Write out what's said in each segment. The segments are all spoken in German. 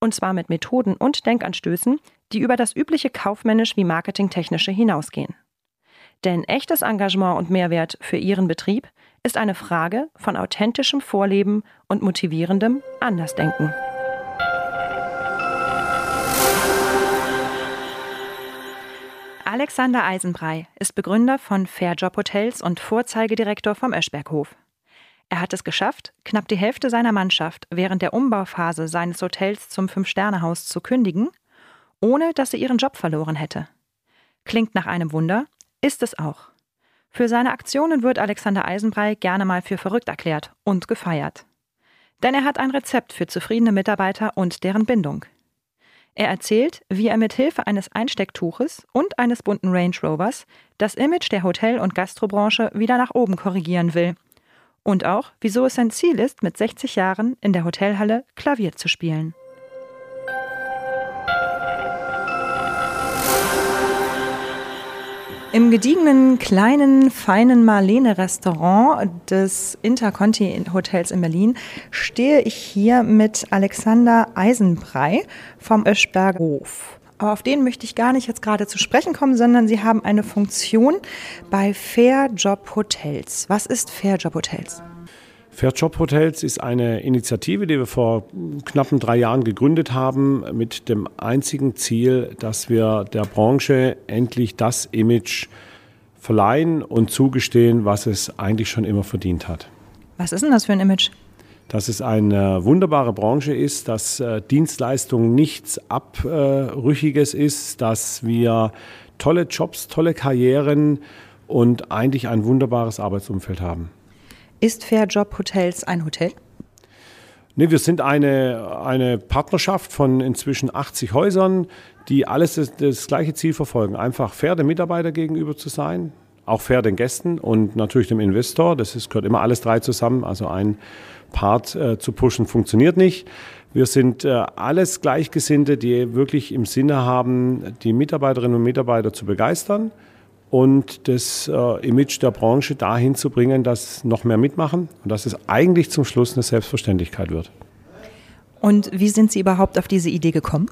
Und zwar mit Methoden und Denkanstößen, die über das übliche kaufmännisch wie marketingtechnische hinausgehen. Denn echtes Engagement und Mehrwert für Ihren Betrieb ist eine Frage von authentischem Vorleben und motivierendem Andersdenken. Alexander Eisenbrei ist Begründer von Fairjob Hotels und Vorzeigedirektor vom Öschberghof. Er hat es geschafft, knapp die Hälfte seiner Mannschaft während der Umbauphase seines Hotels zum Fünf-Sterne-Haus zu kündigen, ohne dass sie ihren Job verloren hätte. Klingt nach einem Wunder, ist es auch. Für seine Aktionen wird Alexander Eisenbrei gerne mal für verrückt erklärt und gefeiert. Denn er hat ein Rezept für zufriedene Mitarbeiter und deren Bindung. Er erzählt, wie er mit Hilfe eines Einstecktuches und eines bunten Range Rovers das Image der Hotel- und Gastrobranche wieder nach oben korrigieren will. Und auch, wieso es sein Ziel ist, mit 60 Jahren in der Hotelhalle Klavier zu spielen. Im gediegenen, kleinen, feinen Marlene-Restaurant des Interconti Hotels in Berlin stehe ich hier mit Alexander Eisenbrei vom Öschberger Hof. Aber auf den möchte ich gar nicht jetzt gerade zu sprechen kommen, sondern Sie haben eine Funktion bei Fairjob Hotels. Was ist Fairjob Hotels? Fairjob Hotels ist eine Initiative, die wir vor knappen drei Jahren gegründet haben, mit dem einzigen Ziel, dass wir der Branche endlich das Image verleihen und zugestehen, was es eigentlich schon immer verdient hat. Was ist denn das für ein Image? Dass es eine wunderbare Branche ist, dass äh, Dienstleistung nichts Abrüchiges ist, dass wir tolle Jobs, tolle Karrieren und eigentlich ein wunderbares Arbeitsumfeld haben. Ist Fairjob Hotels ein Hotel? Nee, wir sind eine, eine Partnerschaft von inzwischen 80 Häusern, die alles das, das gleiche Ziel verfolgen. Einfach fair den Mitarbeiter gegenüber zu sein, auch fair den Gästen und natürlich dem Investor. Das ist, gehört immer alles drei zusammen. Also ein Part äh, zu pushen funktioniert nicht. Wir sind äh, alles Gleichgesinnte, die wirklich im Sinne haben, die Mitarbeiterinnen und Mitarbeiter zu begeistern und das äh, Image der Branche dahin zu bringen, dass noch mehr mitmachen und dass es eigentlich zum Schluss eine Selbstverständlichkeit wird. Und wie sind Sie überhaupt auf diese Idee gekommen?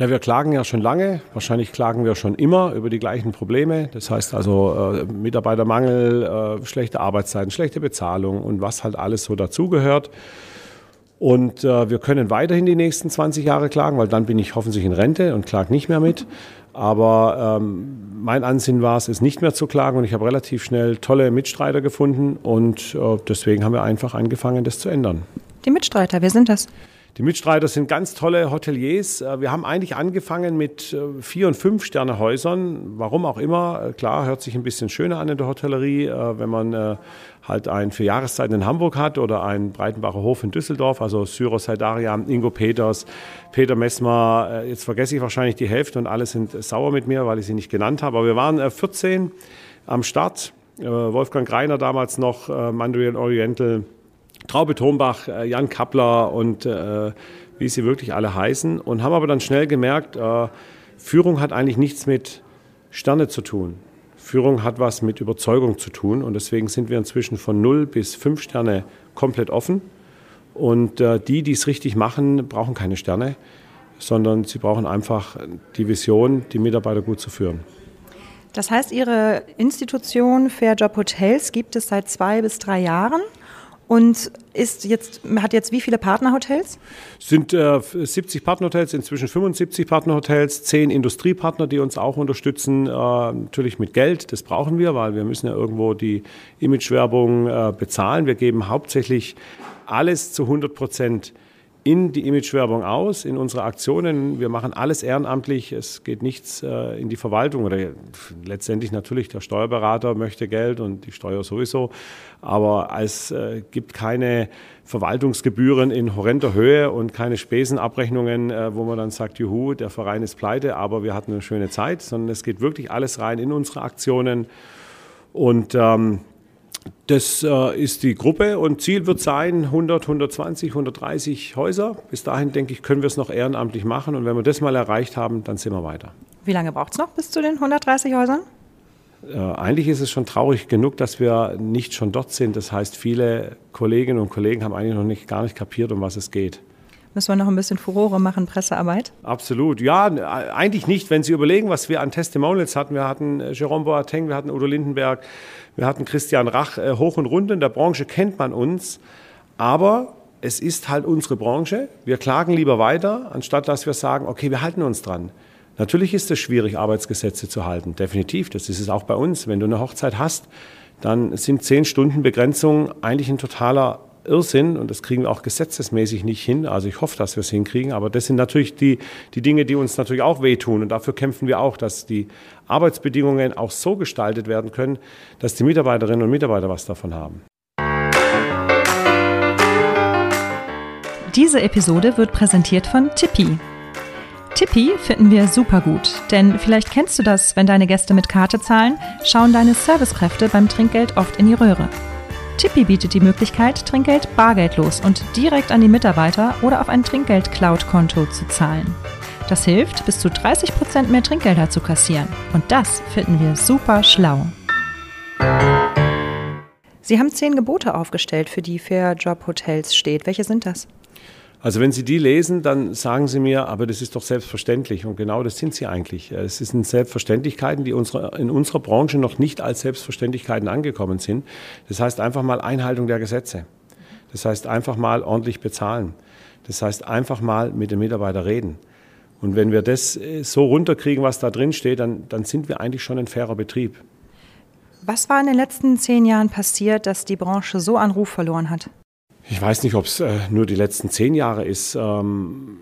Ja, wir klagen ja schon lange. Wahrscheinlich klagen wir schon immer über die gleichen Probleme. Das heißt also äh, Mitarbeitermangel, äh, schlechte Arbeitszeiten, schlechte Bezahlung und was halt alles so dazugehört. Und äh, wir können weiterhin die nächsten 20 Jahre klagen, weil dann bin ich hoffentlich in Rente und klage nicht mehr mit. Aber ähm, mein Ansinnen war es, es nicht mehr zu klagen und ich habe relativ schnell tolle Mitstreiter gefunden und äh, deswegen haben wir einfach angefangen, das zu ändern. Die Mitstreiter, wer sind das? Die Mitstreiter sind ganz tolle Hoteliers. Äh, wir haben eigentlich angefangen mit äh, vier und fünf Sterne Häusern. Warum auch immer. Äh, klar, hört sich ein bisschen schöner an in der Hotellerie, wenn man halt ein für Jahreszeiten in Hamburg hat oder ein Breitenbacher Hof in Düsseldorf, also Syros Saidaria, Ingo Peters, Peter Messmer. Jetzt vergesse ich wahrscheinlich die Hälfte und alle sind sauer mit mir, weil ich sie nicht genannt habe. Aber wir waren 14 am Start. Wolfgang Greiner damals noch, Mandarin Oriental. Traube Thombach, äh, Jan Kappler und äh, wie sie wirklich alle heißen, und haben aber dann schnell gemerkt, äh, Führung hat eigentlich nichts mit Sterne zu tun. Führung hat was mit Überzeugung zu tun und deswegen sind wir inzwischen von 0 bis 5 Sterne komplett offen. Und äh, die, die es richtig machen, brauchen keine Sterne, sondern sie brauchen einfach die Vision, die Mitarbeiter gut zu führen. Das heißt, Ihre Institution Fairjob Hotels gibt es seit zwei bis drei Jahren und ist jetzt, hat jetzt wie viele Partnerhotels? Es sind äh, 70 Partnerhotels, inzwischen 75 Partnerhotels, 10 Industriepartner, die uns auch unterstützen, äh, natürlich mit Geld. Das brauchen wir, weil wir müssen ja irgendwo die Imagewerbung äh, bezahlen. Wir geben hauptsächlich alles zu 100 Prozent in die Imagewerbung aus, in unsere Aktionen. Wir machen alles ehrenamtlich. Es geht nichts äh, in die Verwaltung oder letztendlich natürlich der Steuerberater möchte Geld und die Steuer sowieso. Aber es äh, gibt keine Verwaltungsgebühren in horrender Höhe und keine Spesenabrechnungen, äh, wo man dann sagt, juhu, der Verein ist pleite, aber wir hatten eine schöne Zeit, sondern es geht wirklich alles rein in unsere Aktionen. Und ähm, das äh, ist die Gruppe und Ziel wird sein 100, 120, 130 Häuser. Bis dahin, denke ich, können wir es noch ehrenamtlich machen und wenn wir das mal erreicht haben, dann sind wir weiter. Wie lange braucht es noch bis zu den 130 Häusern? Äh, eigentlich ist es schon traurig genug, dass wir nicht schon dort sind. Das heißt, viele Kolleginnen und Kollegen haben eigentlich noch nicht, gar nicht kapiert, um was es geht. Müssen wir noch ein bisschen Furore machen, Pressearbeit? Absolut. Ja, eigentlich nicht. Wenn Sie überlegen, was wir an Testimonials hatten. Wir hatten äh, Jerome Boateng, wir hatten Udo Lindenberg, wir hatten Christian Rach. Äh, hoch und rund in der Branche kennt man uns. Aber es ist halt unsere Branche. Wir klagen lieber weiter, anstatt dass wir sagen, okay, wir halten uns dran. Natürlich ist es schwierig, Arbeitsgesetze zu halten. Definitiv. Das ist es auch bei uns. Wenn du eine Hochzeit hast, dann sind zehn Stunden Begrenzung eigentlich ein totaler Irrsinn und das kriegen wir auch gesetzesmäßig nicht hin. Also ich hoffe, dass wir es hinkriegen, aber das sind natürlich die, die Dinge, die uns natürlich auch wehtun und dafür kämpfen wir auch, dass die Arbeitsbedingungen auch so gestaltet werden können, dass die Mitarbeiterinnen und Mitarbeiter was davon haben. Diese Episode wird präsentiert von Tippi. Tippi finden wir super gut, denn vielleicht kennst du das, wenn deine Gäste mit Karte zahlen, schauen deine Servicekräfte beim Trinkgeld oft in die Röhre. Tippi bietet die Möglichkeit, Trinkgeld bargeldlos und direkt an die Mitarbeiter oder auf ein Trinkgeld-Cloud-Konto zu zahlen. Das hilft, bis zu 30 Prozent mehr Trinkgelder zu kassieren. Und das finden wir super schlau. Sie haben zehn Gebote aufgestellt, für die Fair Job Hotels steht. Welche sind das? Also wenn Sie die lesen, dann sagen Sie mir, aber das ist doch selbstverständlich. Und genau das sind sie eigentlich. Es sind Selbstverständlichkeiten, die in unserer Branche noch nicht als Selbstverständlichkeiten angekommen sind. Das heißt einfach mal Einhaltung der Gesetze. Das heißt einfach mal ordentlich bezahlen. Das heißt einfach mal mit den Mitarbeitern reden. Und wenn wir das äh, so runterkriegen, was da drin steht, dann, dann sind wir eigentlich schon ein fairer Betrieb. Was war in den letzten zehn Jahren passiert, dass die Branche so an Ruf verloren hat? Ich weiß nicht, ob es äh, nur die letzten zehn Jahre ist. Ähm,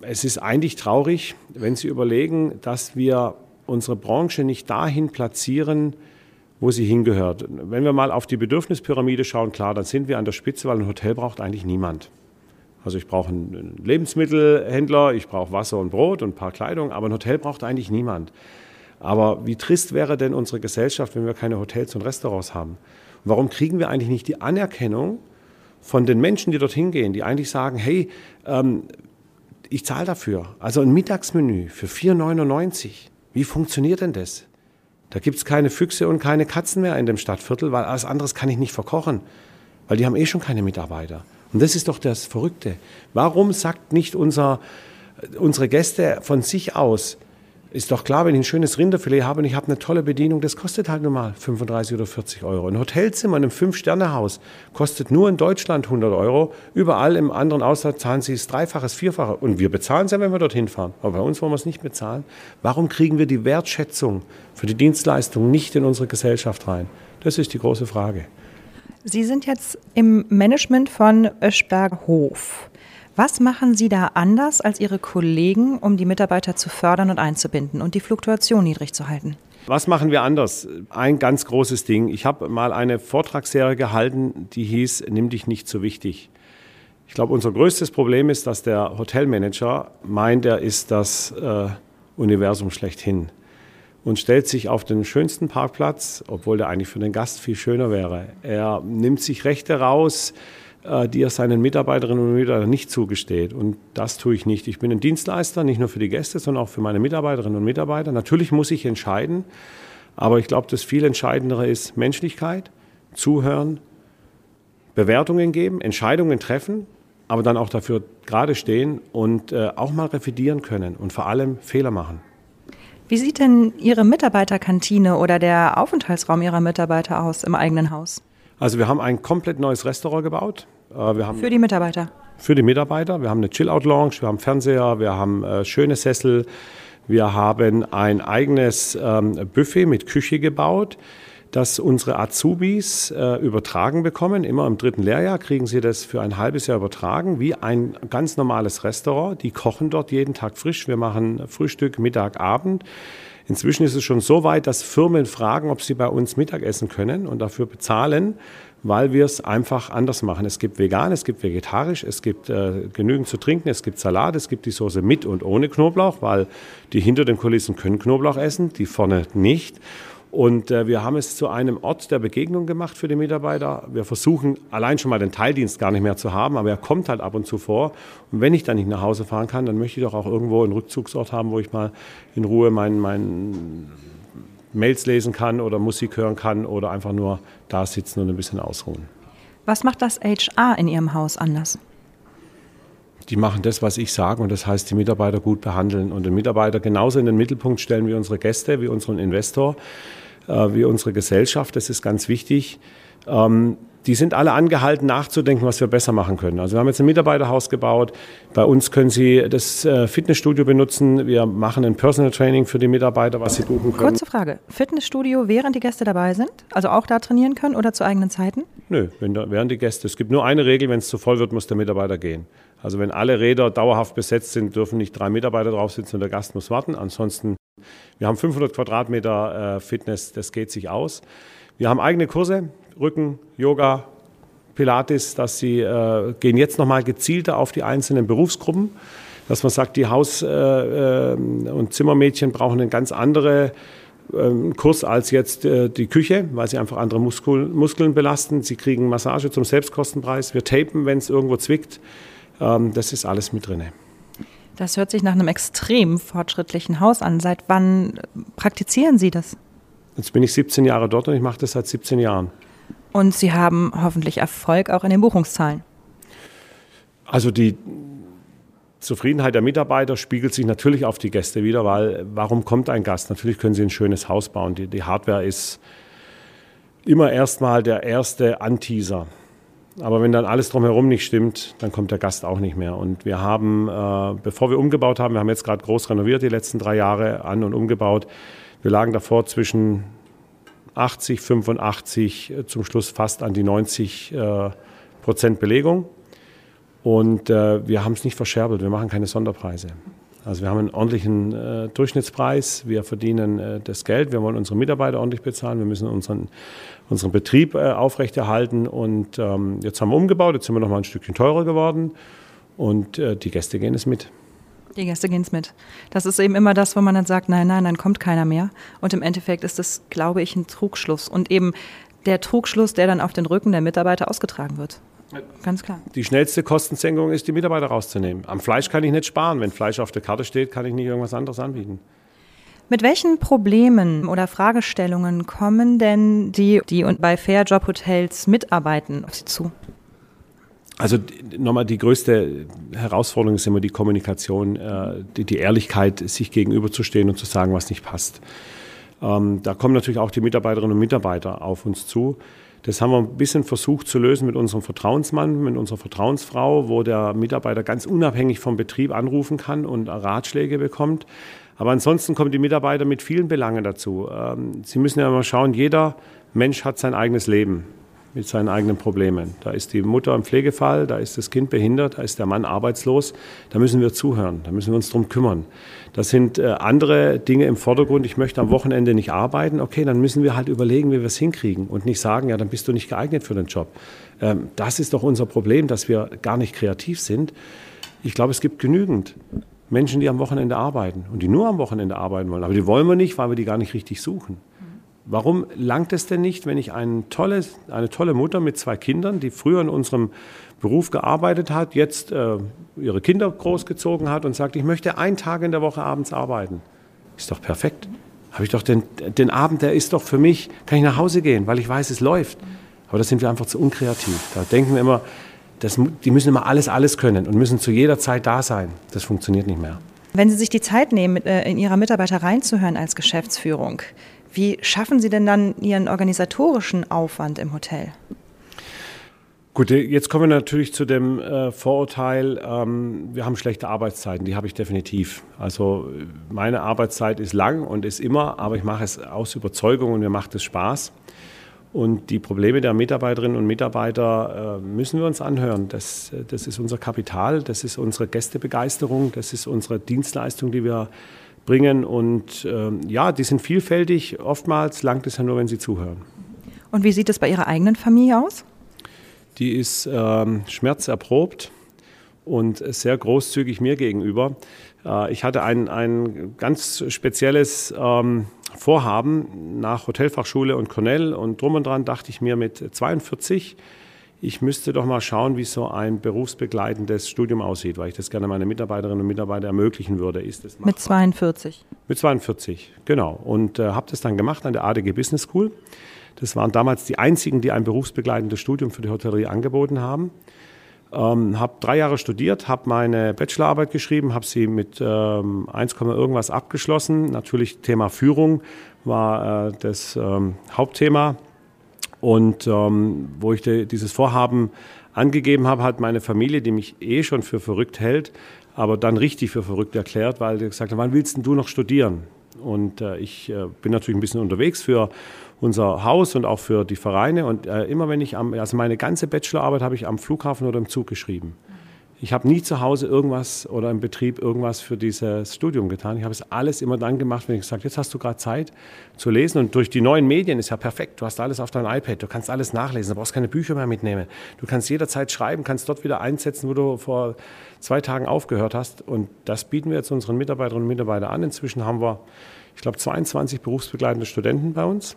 es ist eigentlich traurig, wenn Sie überlegen, dass wir unsere Branche nicht dahin platzieren, wo sie hingehört. Wenn wir mal auf die Bedürfnispyramide schauen, klar, dann sind wir an der Spitze, weil ein Hotel braucht eigentlich niemand. Also ich brauche einen Lebensmittelhändler, ich brauche Wasser und Brot und ein paar Kleidung, aber ein Hotel braucht eigentlich niemand. Aber wie trist wäre denn unsere Gesellschaft, wenn wir keine Hotels und Restaurants haben? warum kriegen wir eigentlich nicht die Anerkennung, von den Menschen, die dorthin gehen, die eigentlich sagen, hey, ähm, ich zahle dafür. Also ein Mittagsmenü für 4,99. Wie funktioniert denn das? Da gibt es keine Füchse und keine Katzen mehr in dem Stadtviertel, weil alles anderes kann ich nicht verkochen. Weil die haben eh schon keine Mitarbeiter. Und das ist doch das Verrückte. Warum sagt nicht unser, unsere Gäste von sich aus, ist doch klar, wenn ich ein schönes Rinderfilet habe und ich habe eine tolle Bedienung, das kostet halt nur mal 35 oder 40 Euro. Ein Hotelzimmer in einem Fünf-Sterne-Haus kostet nur in Deutschland 100 Euro. Überall im anderen Ausland zahlen sie es dreifaches, vierfache. Und wir bezahlen es ja, wenn wir dorthin fahren. Aber bei uns wollen wir es nicht bezahlen. Warum kriegen wir die Wertschätzung für die Dienstleistung nicht in unsere Gesellschaft rein? Das ist die große Frage. Sie sind jetzt im Management von Öschberg Hof. Was machen Sie da anders als Ihre Kollegen, um die Mitarbeiter zu fördern und einzubinden und die Fluktuation niedrig zu halten? Was machen wir anders? Ein ganz großes Ding. Ich habe mal eine Vortragsserie gehalten, die hieß Nimm dich nicht so wichtig. Ich glaube, unser größtes Problem ist, dass der Hotelmanager meint, er ist das äh, Universum schlechthin und stellt sich auf den schönsten Parkplatz, obwohl der eigentlich für den Gast viel schöner wäre. Er nimmt sich Rechte raus, die er seinen Mitarbeiterinnen und Mitarbeitern nicht zugesteht. Und das tue ich nicht. Ich bin ein Dienstleister, nicht nur für die Gäste, sondern auch für meine Mitarbeiterinnen und Mitarbeiter. Natürlich muss ich entscheiden, aber ich glaube, das viel Entscheidendere ist Menschlichkeit, Zuhören, Bewertungen geben, Entscheidungen treffen, aber dann auch dafür gerade stehen und äh, auch mal revidieren können und vor allem Fehler machen. Wie sieht denn Ihre Mitarbeiterkantine oder der Aufenthaltsraum Ihrer Mitarbeiter aus im eigenen Haus? Also wir haben ein komplett neues Restaurant gebaut. Äh, wir haben für die Mitarbeiter? Für die Mitarbeiter. Wir haben eine Chill-Out-Lounge, wir haben Fernseher, wir haben äh, schöne Sessel. Wir haben ein eigenes ähm, Buffet mit Küche gebaut, das unsere Azubis äh, übertragen bekommen. Immer im dritten Lehrjahr kriegen sie das für ein halbes Jahr übertragen, wie ein ganz normales Restaurant. Die kochen dort jeden Tag frisch. Wir machen Frühstück, Mittag, Abend. Inzwischen ist es schon so weit, dass Firmen fragen, ob sie bei uns Mittag essen können und dafür bezahlen, weil wir es einfach anders machen. Es gibt vegan, es gibt vegetarisch, es gibt äh, genügend zu trinken, es gibt Salat, es gibt die Soße mit und ohne Knoblauch, weil die hinter den Kulissen können Knoblauch essen, die vorne nicht. Und äh, wir haben es zu einem Ort der Begegnung gemacht für die Mitarbeiter. Wir versuchen allein schon mal den Teildienst gar nicht mehr zu haben, aber er kommt halt ab und zu vor. Und wenn ich dann nicht nach Hause fahren kann, dann möchte ich doch auch irgendwo einen Rückzugsort haben, wo ich mal in Ruhe meinen mein Mails lesen kann oder Musik hören kann oder einfach nur da sitzen und ein bisschen ausruhen. Was macht das HR in Ihrem Haus anders? die machen das, was ich sage und das heißt, die Mitarbeiter gut behandeln und den Mitarbeiter genauso in den Mittelpunkt stellen wie unsere Gäste, wie unseren Investor, äh, wie unsere Gesellschaft. Das ist ganz wichtig. Ähm, die sind alle angehalten, nachzudenken, was wir besser machen können. Also wir haben jetzt ein Mitarbeiterhaus gebaut. Bei uns können Sie das äh, Fitnessstudio benutzen. Wir machen ein Personal Training für die Mitarbeiter, was sie buchen können. Kurze Frage. Fitnessstudio, während die Gäste dabei sind? Also auch da trainieren können oder zu eigenen Zeiten? Nö, da, während die Gäste. Es gibt nur eine Regel, wenn es zu voll wird, muss der Mitarbeiter gehen. Also wenn alle Räder dauerhaft besetzt sind, dürfen nicht drei Mitarbeiter drauf sitzen und der Gast muss warten. Ansonsten, wir haben 500 Quadratmeter äh, Fitness, das geht sich aus. Wir haben eigene Kurse, Rücken, Yoga, Pilates, dass sie äh, gehen jetzt nochmal gezielter auf die einzelnen Berufsgruppen, dass man sagt, die Haus- äh, äh und Zimmermädchen brauchen einen ganz anderen ähm, Kurs als jetzt äh, die Küche, weil sie einfach andere Muskul Muskeln belasten. Sie kriegen Massage zum Selbstkostenpreis. Wir tapen, wenn es irgendwo zwickt. Ähm, das ist alles mit drin. Das hört sich nach einem extrem fortschrittlichen Haus an. Seit wann praktizieren Sie das? Jetzt bin ich 17 Jahre dort und ich mache das seit 17 Jahren. Und Sie haben hoffentlich Erfolg auch in den Buchungszahlen. Also die Zufriedenheit der Mitarbeiter spiegelt sich natürlich auf die Gäste wieder, weil warum kommt ein Gast? Natürlich können Sie ein schönes Haus bauen. Die, die Hardware ist immer erstmal der erste Anteaser. Aber wenn dann alles drumherum nicht stimmt, dann kommt der Gast auch nicht mehr. Und wir haben, äh, bevor wir umgebaut haben, wir haben jetzt gerade groß renoviert die letzten drei Jahre an und umgebaut. Wir lagen davor zwischen 80, 85, äh, zum Schluss fast an die 90 äh, Prozent Belegung. Und äh, wir haben es nicht verscherbelt, wir machen keine Sonderpreise. Also wir haben einen ordentlichen äh, Durchschnittspreis, wir verdienen äh, das Geld, wir wollen unsere Mitarbeiter ordentlich bezahlen, wir müssen unseren, unseren Betrieb äh, aufrechterhalten. Und ähm, jetzt haben wir umgebaut, jetzt sind wir noch mal ein Stückchen teurer geworden. Und die Gäste gehen es mit. Die Gäste gehen es mit. Das ist eben immer das, wo man dann sagt, nein, nein, dann kommt keiner mehr. Und im Endeffekt ist das, glaube ich, ein Trugschluss. Und eben der Trugschluss, der dann auf den Rücken der Mitarbeiter ausgetragen wird. Ganz klar. Die schnellste Kostensenkung ist, die Mitarbeiter rauszunehmen. Am Fleisch kann ich nicht sparen. Wenn Fleisch auf der Karte steht, kann ich nicht irgendwas anderes anbieten. Mit welchen Problemen oder Fragestellungen kommen denn die, die bei Fair Job Hotels mitarbeiten, auf Sie zu? Also nochmal die größte Herausforderung ist immer die Kommunikation, äh, die, die Ehrlichkeit, sich gegenüberzustehen und zu sagen, was nicht passt. Ähm, da kommen natürlich auch die Mitarbeiterinnen und Mitarbeiter auf uns zu. Das haben wir ein bisschen versucht zu lösen mit unserem Vertrauensmann, mit unserer Vertrauensfrau, wo der Mitarbeiter ganz unabhängig vom Betrieb anrufen kann und Ratschläge bekommt. Aber ansonsten kommen die Mitarbeiter mit vielen Belangen dazu. Ähm, sie müssen ja mal schauen, jeder Mensch hat sein eigenes Leben mit seinen eigenen Problemen. Da ist die Mutter im Pflegefall, da ist das Kind behindert, da ist der Mann arbeitslos. Da müssen wir zuhören, da müssen wir uns drum kümmern. Das sind äh, andere Dinge im Vordergrund. Ich möchte am Wochenende nicht arbeiten. Okay, dann müssen wir halt überlegen, wie wir es hinkriegen und nicht sagen, ja, dann bist du nicht geeignet für den Job. Ähm, das ist doch unser Problem, dass wir gar nicht kreativ sind. Ich glaube, es gibt genügend Menschen, die am Wochenende arbeiten und die nur am Wochenende arbeiten wollen. Aber die wollen wir nicht, weil wir die gar nicht richtig suchen. Warum langt es denn nicht, wenn ich ein tolles, eine tolle Mutter mit zwei Kindern, die früher in unserem Beruf gearbeitet hat, jetzt äh, ihre Kinder großgezogen hat und sagt, ich möchte einen Tag in der Woche abends arbeiten? Ist doch perfekt. Habe ich doch den, den Abend, der ist doch für mich, kann ich nach Hause gehen, weil ich weiß, es läuft. Aber da sind wir einfach zu unkreativ. Da denken wir immer, das, die müssen immer alles, alles können und müssen zu jeder Zeit da sein. Das funktioniert nicht mehr. Wenn Sie sich die Zeit nehmen, äh, in Ihre Mitarbeiter reinzuhören als Geschäftsführung, wie schaffen Sie denn dann Ihren organisatorischen Aufwand im Hotel? Gut, jetzt kommen wir natürlich zu dem äh, Vorurteil, ähm, wir haben schlechte Arbeitszeiten, die habe ich definitiv. Also meine Arbeitszeit ist lang und ist immer, aber ich mache es aus Überzeugung und mir macht es Spaß. Und die Probleme der Mitarbeiterinnen und Mitarbeiter äh, müssen wir uns anhören. Das, das ist unser Kapital, das ist unsere Gästebegeisterung, das ist unsere Dienstleistung, die wir bringen. Und äh, ja, die sind vielfältig. Oftmals langt es ja nur, wenn sie zuhören. Und wie sieht es bei Ihrer eigenen Familie aus? Die ist ähm, schmerzerprobt und sehr großzügig mir gegenüber. Äh, ich hatte ein, ein ganz spezielles ähm, Vorhaben nach Hotelfachschule und Cornell und drum und dran dachte ich mir mit 42, ich müsste doch mal schauen, wie so ein berufsbegleitendes Studium aussieht, weil ich das gerne meine Mitarbeiterinnen und Mitarbeiter ermöglichen würde. Ist das mit 42? Mit 42, genau. Und äh, habe das dann gemacht an der ADG Business School. Das waren damals die einzigen, die ein berufsbegleitendes Studium für die Hotellerie angeboten haben. Ähm, habe drei Jahre studiert, habe meine Bachelorarbeit geschrieben, habe sie mit ähm, 1, irgendwas abgeschlossen. Natürlich Thema Führung war äh, das ähm, Hauptthema. Und ähm, wo ich de, dieses Vorhaben angegeben habe, hat meine Familie, die mich eh schon für verrückt hält, aber dann richtig für verrückt erklärt, weil sie gesagt hat, wann willst du noch studieren? Und äh, ich äh, bin natürlich ein bisschen unterwegs für unser Haus und auch für die Vereine. Und äh, immer wenn ich am, also meine ganze Bachelorarbeit habe ich am Flughafen oder im Zug geschrieben. Ich habe nie zu Hause irgendwas oder im Betrieb irgendwas für dieses Studium getan. Ich habe es alles immer dann gemacht, wenn ich gesagt jetzt hast du gerade Zeit zu lesen. Und durch die neuen Medien ist ja perfekt. Du hast alles auf deinem iPad, du kannst alles nachlesen, du brauchst keine Bücher mehr mitnehmen. Du kannst jederzeit schreiben, kannst dort wieder einsetzen, wo du vor zwei Tagen aufgehört hast. Und das bieten wir jetzt unseren Mitarbeiterinnen und Mitarbeitern an. Inzwischen haben wir, ich glaube, 22 berufsbegleitende Studenten bei uns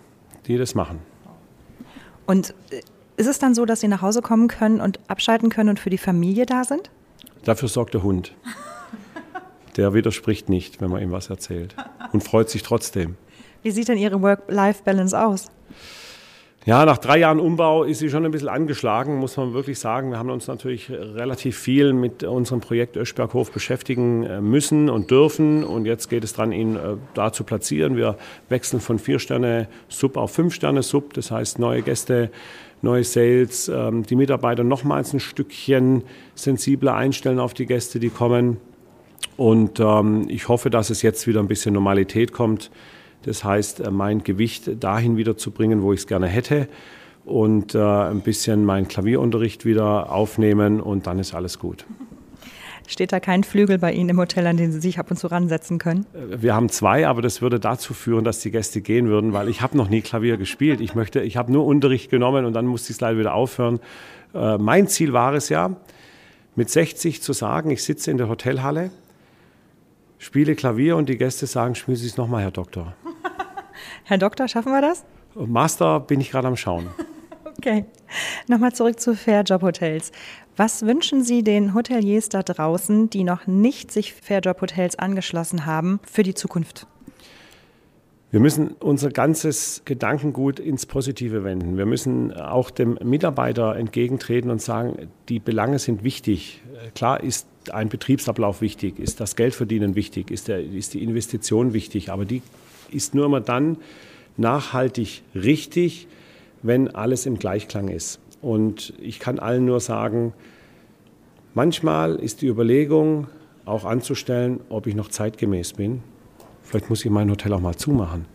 die das machen. Und äh, ist es dann so, dass Sie nach Hause kommen können und abschalten können und für die Familie da sind? Dafür sorgt der Hund. Der widerspricht nicht, wenn man ihm was erzählt und freut sich trotzdem. Wie sieht denn Ihre Work-Life-Balance aus? Ja, nach drei Jahren Umbau ist sie schon ein bisschen angeschlagen, muss man wirklich sagen. Wir haben uns natürlich relativ viel mit unserem Projekt Öschberghof beschäftigen äh, müssen und dürfen. Und jetzt geht es daran, ihn äh, da zu platzieren. Wir wechseln von vier Sterne Sub auf fünf Sterne Sub. Das heißt, neue Gäste, neue Sales, ähm, die Mitarbeiter nochmals ein Stückchen sensibler einstellen auf die Gäste, die kommen. Und ähm, ich hoffe, dass es jetzt wieder ein bisschen Normalität kommt das heißt, äh, mein Gewicht dahin wieder zu bringen, wo ich es gerne hätte und äh, ein bisschen meinen Klavierunterricht wieder aufnehmen und dann ist alles gut. Steht da kein Flügel bei Ihnen im Hotel, an den Sie sich ab und zu ransetzen können? Äh, wir haben zwei, aber das würde dazu führen, dass die Gäste gehen würden, weil ich habe noch nie Klavier gespielt. Ich möchte, ich habe nur Unterricht genommen und dann musste ich es leider wieder aufhören. Äh, mein Ziel war es ja, mit 60 zu sagen, ich sitze in der Hotelhalle, spiele Klavier und die Gäste sagen, spielen Sie es nochmal, Herr Doktor. Herr Doktor, schaffen wir das? Master bin ich gerade am Schauen. Okay. Nochmal zurück zu Fairjob Hotels. Was wünschen Sie den Hoteliers da draußen, die noch nicht sich Fairjob Hotels angeschlossen haben, für die Zukunft? Wir müssen unser ganzes Gedankengut ins Positive wenden. Wir müssen auch dem Mitarbeiter entgegentreten und sagen, die Belange sind wichtig. Klar ist ein Betriebsablauf wichtig, ist das Geldverdienen wichtig, ist, der, ist die Investition wichtig, aber die ist nur immer dann nachhaltig richtig, wenn alles im Gleichklang ist. Und ich kann allen nur sagen, manchmal ist die Überlegung auch anzustellen, ob ich noch zeitgemäß bin. Vielleicht muss ich mein Hotel auch mal zumachen.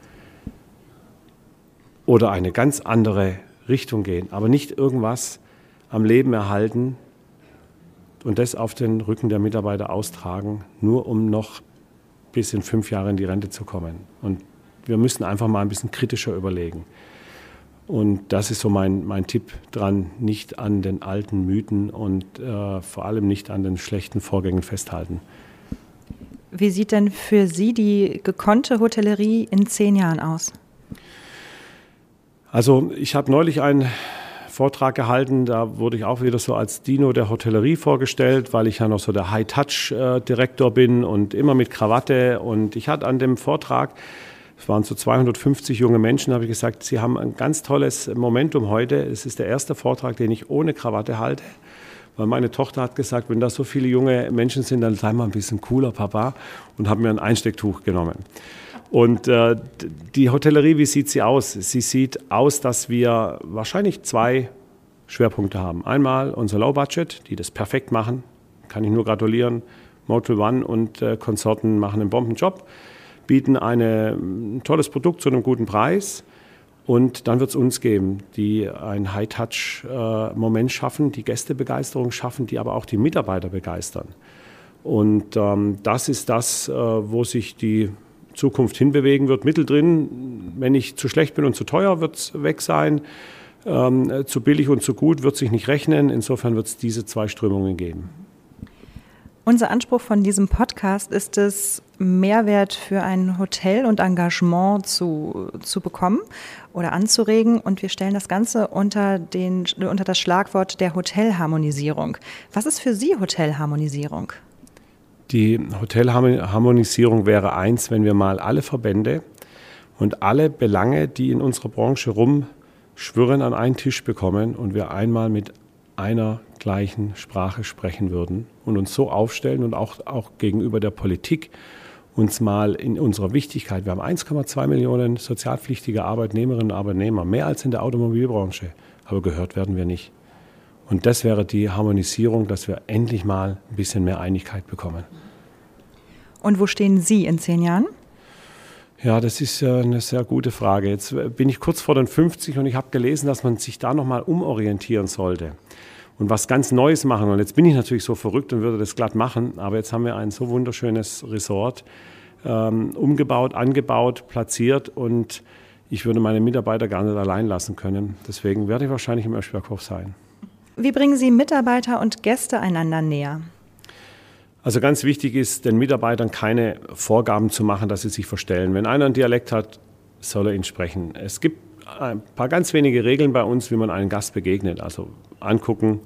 Oder eine ganz andere Richtung gehen, aber nicht irgendwas am Leben erhalten und das auf den Rücken der Mitarbeiter austragen, nur um noch bis in fünf Jahre in die Rente zu kommen. Und wir müssen einfach mal ein bisschen kritischer überlegen. Und das ist so mein, mein Tipp dran, nicht an den alten Mythen und äh, vor allem nicht an den schlechten Vorgängen festhalten. Wie sieht denn für Sie die gekonnte Hotellerie in zehn Jahren aus? Also ich habe neulich einen Vortrag gehalten, da wurde ich auch wieder so als Dino der Hotellerie vorgestellt, weil ich ja noch so der High-Touch-Direktor bin und immer mit Krawatte. Und ich hatte an dem Vortrag, es waren so 250 junge Menschen, habe ich gesagt, sie haben ein ganz tolles Momentum heute. Es ist der erste Vortrag, den ich ohne Krawatte halte. Weil meine Tochter hat gesagt, wenn da so viele junge Menschen sind, dann sei mal ein bisschen cooler, Papa. Und habe mir ein Einstecktuch genommen. Und äh, die Hotellerie, wie sieht sie aus? Sie sieht aus, dass wir wahrscheinlich zwei Schwerpunkte haben. Einmal unser Low Budget, die das perfekt machen, kann ich nur gratulieren. Motel One und äh, Konsorten machen einen Bombenjob, bieten eine, ein tolles Produkt zu einem guten Preis. Und dann wird es uns geben, die ein High-Touch-Moment äh, schaffen, die Gästebegeisterung schaffen, die aber auch die Mitarbeiter begeistern. Und ähm, das ist das, äh, wo sich die Zukunft hinbewegen wird. Mitteldrin, wenn ich zu schlecht bin und zu teuer, wird es weg sein. Ähm, zu billig und zu gut wird sich nicht rechnen. Insofern wird es diese zwei Strömungen geben. Unser Anspruch von diesem Podcast ist es, Mehrwert für ein Hotel und Engagement zu, zu bekommen oder anzuregen. Und wir stellen das Ganze unter, den, unter das Schlagwort der Hotelharmonisierung. Was ist für Sie Hotelharmonisierung? Die Hotelharmonisierung wäre eins, wenn wir mal alle Verbände und alle Belange, die in unserer Branche rumschwirren, an einen Tisch bekommen und wir einmal mit einer gleichen Sprache sprechen würden und uns so aufstellen und auch, auch gegenüber der Politik uns mal in unserer Wichtigkeit, wir haben 1,2 Millionen sozialpflichtige Arbeitnehmerinnen und Arbeitnehmer, mehr als in der Automobilbranche, aber gehört werden wir nicht. Und das wäre die Harmonisierung, dass wir endlich mal ein bisschen mehr Einigkeit bekommen. Und wo stehen Sie in zehn Jahren? Ja, das ist eine sehr gute Frage. Jetzt bin ich kurz vor den 50 und ich habe gelesen, dass man sich da nochmal umorientieren sollte und was ganz Neues machen. Und jetzt bin ich natürlich so verrückt und würde das glatt machen, aber jetzt haben wir ein so wunderschönes Resort ähm, umgebaut, angebaut, platziert und ich würde meine Mitarbeiter gar nicht allein lassen können. Deswegen werde ich wahrscheinlich im Öschberghof sein. Wie bringen Sie Mitarbeiter und Gäste einander näher? Also ganz wichtig ist, den Mitarbeitern keine Vorgaben zu machen, dass sie sich verstellen. Wenn einer einen Dialekt hat, soll er ihn sprechen. Es gibt ein paar ganz wenige Regeln bei uns, wie man einem Gast begegnet. Also angucken,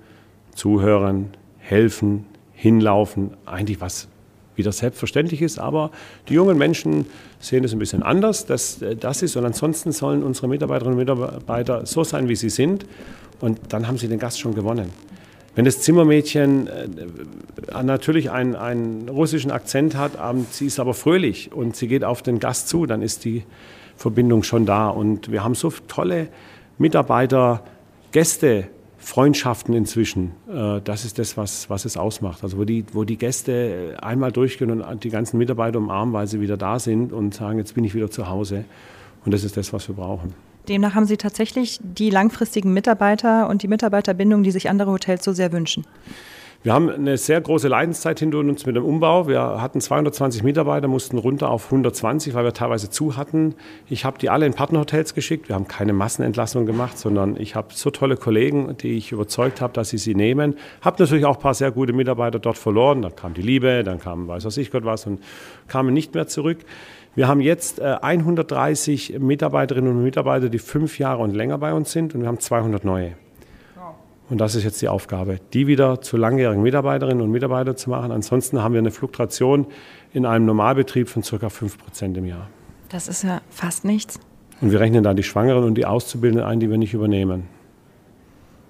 zuhören, helfen, hinlaufen, eigentlich was wieder selbstverständlich ist, aber die jungen Menschen sehen es ein bisschen anders, dass das ist und ansonsten sollen unsere Mitarbeiterinnen und Mitarbeiter so sein, wie sie sind und dann haben sie den Gast schon gewonnen. Wenn das Zimmermädchen äh, natürlich einen, einen russischen Akzent hat, sie ist aber fröhlich und sie geht auf den Gast zu, dann ist die Verbindung schon da. Und wir haben so tolle Mitarbeiter, Gäste, Freundschaften inzwischen. Äh, das ist das, was, was es ausmacht. Also wo die, wo die Gäste einmal durchgehen und die ganzen Mitarbeiter umarmen, weil sie wieder da sind und sagen, jetzt bin ich wieder zu Hause. Und das ist das, was wir brauchen. Demnach haben Sie tatsächlich die langfristigen Mitarbeiter und die Mitarbeiterbindung, die sich andere Hotels so sehr wünschen. Wir haben eine sehr große Leidenszeit hinter uns mit dem Umbau. Wir hatten 220 Mitarbeiter, mussten runter auf 120, weil wir teilweise zu hatten. Ich habe die alle in Partnerhotels geschickt. Wir haben keine Massenentlassung gemacht, sondern ich habe so tolle Kollegen, die ich überzeugt habe, dass sie sie nehmen. Habe natürlich auch ein paar sehr gute Mitarbeiter dort verloren. Dann kam die Liebe, dann kam weiß was ich Gott was und kamen nicht mehr zurück. Wir haben jetzt 130 äh, Mitarbeiterinnen und Mitarbeiter, die fünf Jahre und länger bei uns sind und wir haben 200 neue. Und das ist jetzt die Aufgabe, die wieder zu langjährigen Mitarbeiterinnen und Mitarbeitern zu machen. Ansonsten haben wir eine Fluktuation in einem Normalbetrieb von ca. 5 Prozent im Jahr. Das ist ja fast nichts. Und wir rechnen da die Schwangeren und die Auszubildenden ein, die wir nicht übernehmen.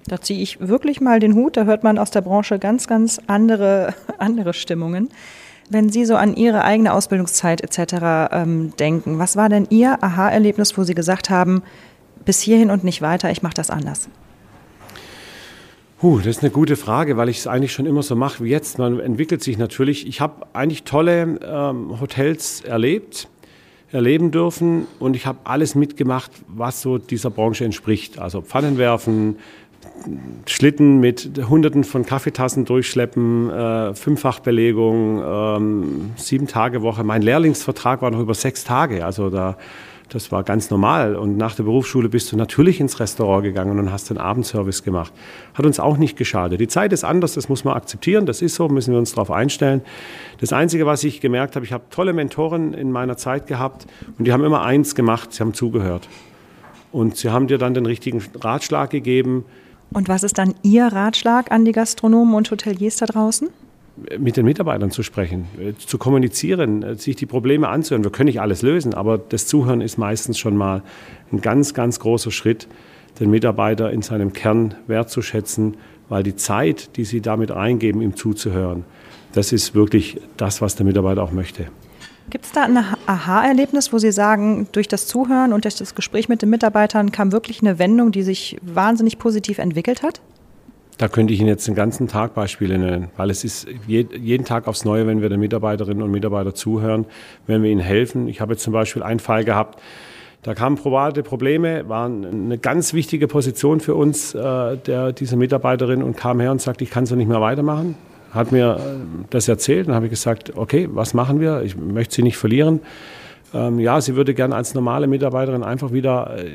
Da ziehe ich wirklich mal den Hut. Da hört man aus der Branche ganz, ganz andere, andere Stimmungen. Wenn Sie so an Ihre eigene Ausbildungszeit etc. Ähm, denken, was war denn Ihr Aha-Erlebnis, wo Sie gesagt haben, bis hierhin und nicht weiter, ich mache das anders? Huh, das ist eine gute Frage, weil ich es eigentlich schon immer so mache wie jetzt. Man entwickelt sich natürlich. Ich habe eigentlich tolle ähm, Hotels erlebt, erleben dürfen und ich habe alles mitgemacht, was so dieser Branche entspricht. Also Pfannenwerfen, Schlitten mit Hunderten von Kaffeetassen durchschleppen, äh, Fünffachbelegung, ähm, sieben Tage Woche. Mein Lehrlingsvertrag war noch über sechs Tage. Also da, das war ganz normal. Und nach der Berufsschule bist du natürlich ins Restaurant gegangen und hast den Abendservice gemacht. Hat uns auch nicht geschadet. Die Zeit ist anders, das muss man akzeptieren. Das ist so, müssen wir uns darauf einstellen. Das Einzige, was ich gemerkt habe, ich habe tolle Mentoren in meiner Zeit gehabt und die haben immer eins gemacht, sie haben zugehört. Und sie haben dir dann den richtigen Ratschlag gegeben. Und was ist dann Ihr Ratschlag an die Gastronomen und Hoteliers da draußen? mit den Mitarbeitern zu sprechen, äh, zu kommunizieren, äh, sich die Probleme anzuhören. Wir können nicht alles lösen, aber das Zuhören ist meistens schon mal ein ganz, ganz großer Schritt, den Mitarbeiter in seinem Kern wertzuschätzen, weil die Zeit, die sie damit reingeben, ihm zuzuhören, das ist wirklich das, was der Mitarbeiter auch möchte. Gibt es da ein Aha-Erlebnis, wo Sie sagen, durch das Zuhören und durch das Gespräch mit den Mitarbeitern kam wirklich eine Wendung, die sich wahnsinnig positiv entwickelt hat? Da könnte ich Ihnen jetzt den ganzen Tag Beispiele nennen, weil es ist jeden Tag aufs Neue, wenn wir den Mitarbeiterinnen und Mitarbeitern zuhören, wenn wir ihnen helfen. Ich habe jetzt zum Beispiel einen Fall gehabt, da kamen private Probleme, waren eine ganz wichtige Position für uns, äh, der, diese Mitarbeiterin, und kam her und sagte, ich kann so nicht mehr weitermachen. Hat mir äh, das erzählt und habe ich gesagt, okay, was machen wir? Ich möchte sie nicht verlieren ähm, ja, sie würde gerne als normale Mitarbeiterin einfach wieder äh,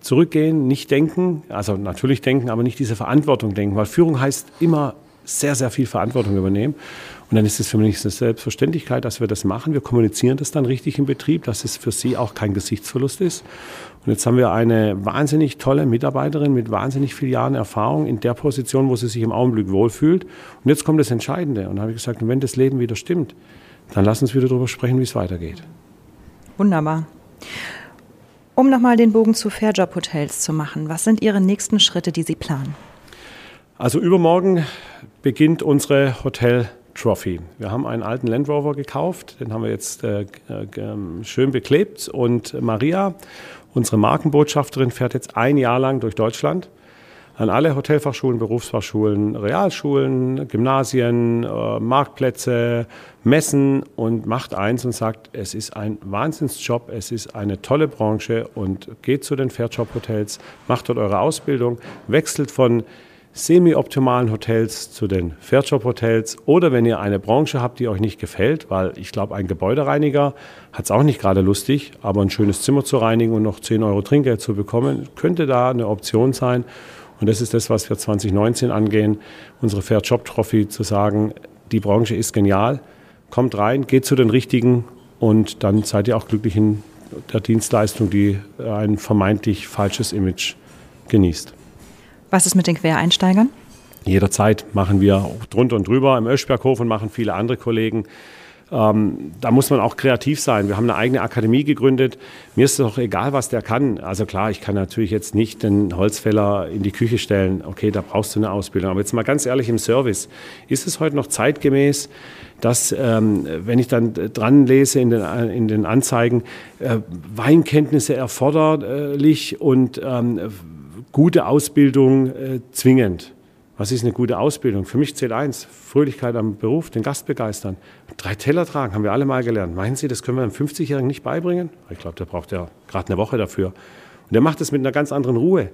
zurückgehen, nicht denken, also natürlich denken, aber nicht diese Verantwortung denken, weil Führung heißt immer sehr, sehr viel Verantwortung übernehmen. Und dann ist es für mich eine Selbstverständlichkeit, dass wir das machen. Wir kommunizieren das dann richtig im Betrieb, dass es für sie auch kein Gesichtsverlust ist. Und jetzt haben wir eine wahnsinnig tolle Mitarbeiterin mit wahnsinnig vielen Jahren Erfahrung in der Position, wo sie sich im Augenblick wohlfühlt. Und jetzt kommt das Entscheidende. Und da habe ich gesagt, wenn das Leben wieder stimmt, dann lass uns wieder darüber sprechen, wie es weitergeht. Wunderbar. Um nochmal den Bogen zu Fairjob Hotels zu machen, was sind Ihre nächsten Schritte, die Sie planen? Also übermorgen beginnt unsere Hotel Trophy. Wir haben einen alten Land Rover gekauft, den haben wir jetzt äh, äh, schön beklebt und Maria, unsere Markenbotschafterin, fährt jetzt ein Jahr lang durch Deutschland an alle Hotelfachschulen, Berufsfachschulen, Realschulen, Gymnasien, äh, Marktplätze, Messen und macht eins und sagt, es ist ein Wahnsinnsjob, es ist eine tolle Branche und geht zu den Fairjob-Hotels, macht dort eure Ausbildung, wechselt von semi-optimalen Hotels zu den Fairjob-Hotels oder wenn ihr eine Branche habt, die euch nicht gefällt, weil ich glaube, ein Gebäudereiniger hat es auch nicht gerade lustig, aber ein schönes Zimmer zu reinigen und noch 10 Euro Trinkgeld zu bekommen, könnte da eine Option sein. Und das ist das, was wir 2019 angehen, unsere Fair Job Trophy zu sagen, die Branche ist genial, kommt rein, geht zu den Richtigen und dann seid ihr auch glücklich in der Dienstleistung, die ein vermeintlich falsches Image genießt. Was ist mit den Quereinsteigern? Jederzeit machen wir drunter und drüber im Öschberghof und machen viele andere Kollegen. Ähm, da muss man auch kreativ sein. Wir haben eine eigene Akademie gegründet. Mir ist es doch egal, was der kann. Also klar, ich kann natürlich jetzt nicht den Holzfäller in die Küche stellen. Okay, da brauchst du eine Ausbildung. Aber jetzt mal ganz ehrlich im Service. Ist es heute noch zeitgemäß, dass, ähm, wenn ich dann dran lese in den, in den Anzeigen, äh, Weinkenntnisse erforderlich und ähm, gute Ausbildung äh, zwingend? Was ist eine gute Ausbildung? Für mich zählt eins, Fröhlichkeit am Beruf, den Gast begeistern. Drei Teller tragen, haben wir alle mal gelernt. Meinen Sie, das können wir einem 50-Jährigen nicht beibringen? Ich glaube, der braucht ja gerade eine Woche dafür. Und der macht das mit einer ganz anderen Ruhe.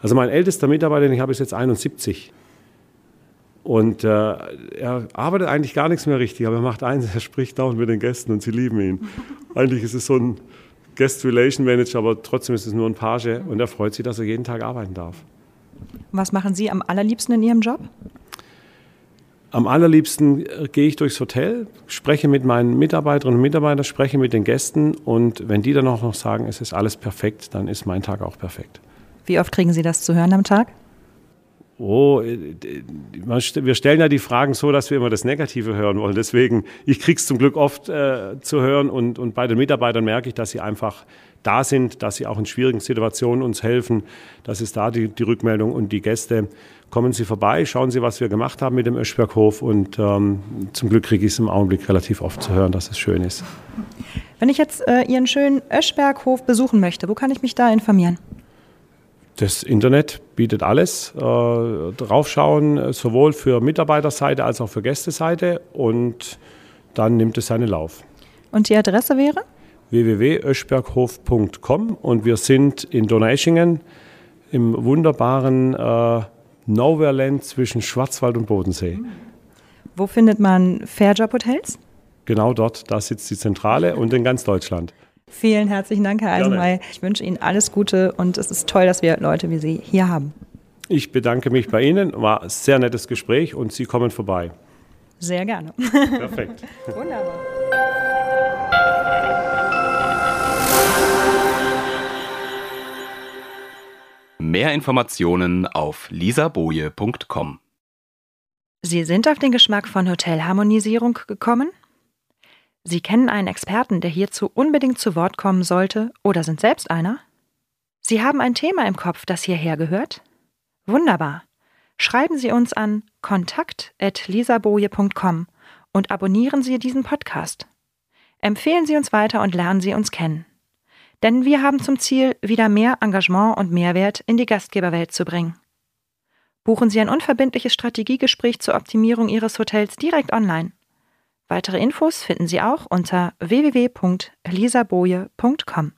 Also mein ältester Mitarbeiter, den ich habe, ist jetzt 71. Und äh, er arbeitet eigentlich gar nichts mehr richtig, aber er macht eins, er spricht dauernd mit den Gästen und sie lieben ihn. eigentlich ist es so ein Guest Relation Manager, aber trotzdem ist es nur ein Page und er freut sich, dass er jeden Tag arbeiten darf. Was machen Sie am allerliebsten in Ihrem Job? Am allerliebsten äh, gehe ich durchs Hotel, spreche mit meinen Mitarbeiterinnen und Mitarbeitern, spreche mit den Gästen und wenn die dann auch noch sagen, es ist alles perfekt, dann ist mein Tag auch perfekt. Wie oft kriegen Sie das zu hören am Tag? Oh, äh, wir stellen ja die Fragen so, dass wir immer das Negative hören wollen. Deswegen, ich kriege es zum Glück oft äh, zu hören und, und bei den Mitarbeitern merke ich, dass sie einfach da sind, dass sie auch in schwierigen Situationen uns helfen. Das ist da die, die Rückmeldung und die Gäste. Kommen Sie vorbei, schauen Sie, was wir gemacht haben mit dem Öschberghof und ähm, zum Glück kriege ich es im Augenblick relativ oft zu hören, dass es schön ist. Wenn ich jetzt äh, Ihren schönen Öschberghof besuchen möchte, wo kann ich mich da informieren? Das Internet bietet alles. Äh, draufschauen, sowohl für Mitarbeiterseite als auch für Gästeseite und dann nimmt es seinen Lauf. Und die Adresse wäre? www.öschberghof.com und wir sind in Donaueschingen im wunderbaren äh, Nowhereland zwischen Schwarzwald und Bodensee. Wo findet man Fairjob Hotels? Genau dort, da sitzt die Zentrale und in ganz Deutschland. Vielen herzlichen Dank, Herr Eisenmeier. Ich wünsche Ihnen alles Gute und es ist toll, dass wir Leute wie Sie hier haben. Ich bedanke mich bei Ihnen. War ein sehr nettes Gespräch und Sie kommen vorbei. Sehr gerne. Perfekt. Wunderbar. Mehr Informationen auf lisaboje.com. Sie sind auf den Geschmack von Hotelharmonisierung gekommen? Sie kennen einen Experten, der hierzu unbedingt zu Wort kommen sollte, oder sind selbst einer? Sie haben ein Thema im Kopf, das hierher gehört? Wunderbar. Schreiben Sie uns an kontakt.lisaboje.com und abonnieren Sie diesen Podcast. Empfehlen Sie uns weiter und lernen Sie uns kennen. Denn wir haben zum Ziel, wieder mehr Engagement und Mehrwert in die Gastgeberwelt zu bringen. Buchen Sie ein unverbindliches Strategiegespräch zur Optimierung Ihres Hotels direkt online. Weitere Infos finden Sie auch unter www.lisaboje.com.